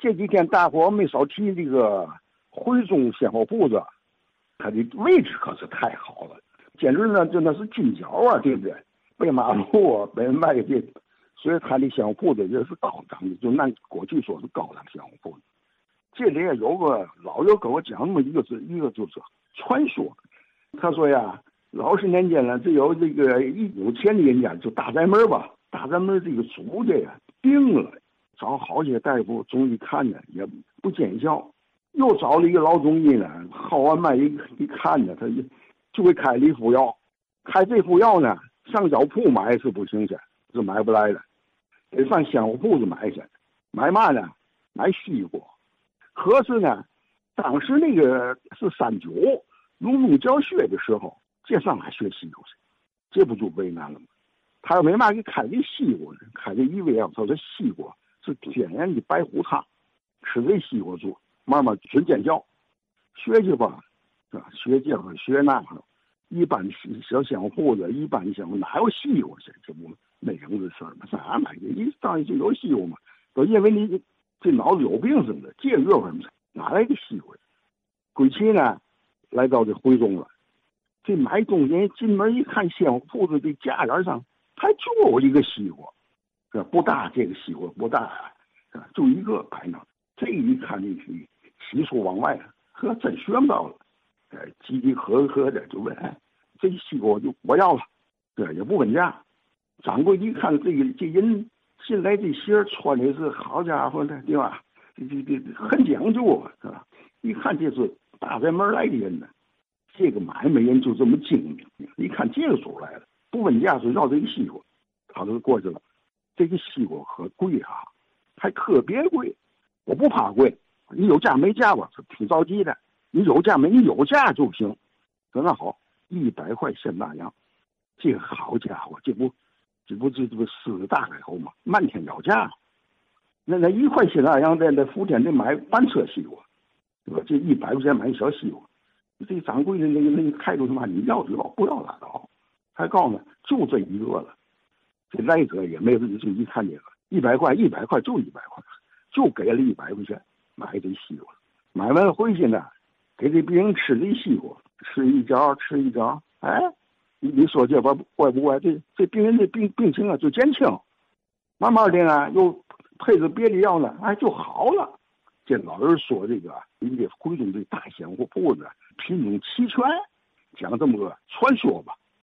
这几天大伙没少提这个汇中鲜货铺子，它的位置可是太好了，简直呢，真的是金角啊，对不对？北马路啊，北卖的，所以它的鲜货铺子也是高档的，就按过去说是高档鲜货铺子。这里也有个老友跟我讲那么一个是一个就是传说，他说呀，老十年间呢，只有这个一有钱的人家就大宅门吧，大宅门这个主家呀病了。找好些大夫，中医看呢也不见效，又找了一个老中医呢，号完脉一一看呢，他就就会开了一副药，开这副药呢，上药铺买是不行去，是买不来的，得上鲜货铺子买去，买嘛呢？买西瓜。可是呢，当时那个是三九隆中教学的时候，这上哪学西瓜去？这不就为难了吗？他要没嘛给开的西瓜呢？开的一味药，他说西瓜。是天然的白虎汤，吃这西瓜做，慢慢准见效。学去吧，是吧？学这个学那个，一般小香铺子，一般香哪有西瓜去？这不没整这事儿吗？啥买的？一上去就有西瓜嘛，都认为你这脑子有病似的。这热乎嘛，哪来的西瓜？归期呢，来到这徽中了。这买东西进门一看，鲜货子的架沿上还就有一个西瓜。不大，这个西瓜不大啊，就一个摆那。这一看进去，喜出望外，呵，真学到了。哎，急急呵呵的就问：“哎，这西瓜就我要了。”对，也不问价。掌柜一看这个这人进来这鞋穿的是好家伙的，对吧？这这这很讲究啊，是吧？一看这是大宅门来的人呢，这个买卖人就这么精明。一看这个主来了，不问价就要这个西瓜，他就过去了。这个西瓜可贵啊，还特别贵。我不怕贵，你有价没价吧？挺着急的。你有价没？你有价就行。说那好，一百块现大洋。这好家伙，这不，这不这这不狮子大开口吗？漫天要价。那那一块现大洋在那福建得买半车西瓜，对吧？这一百块钱买一小西瓜，这掌柜的那个那个态度他妈，你要就要，不要拉倒。还告诉呢，就这一个了。这来者也没人注意看这个一百块，一百块就一百块，就给了一百块钱买这西瓜。买完回去呢，给这病人吃这西瓜，吃一嚼，吃一嚼，哎，你你说这玩怪不怪？这这病人的病病情啊就减轻，慢慢的呢又配着别的药呢，哎就好了。这老人说这个，你这徽州这大鲜货铺子品种齐全，讲这么个传说吧。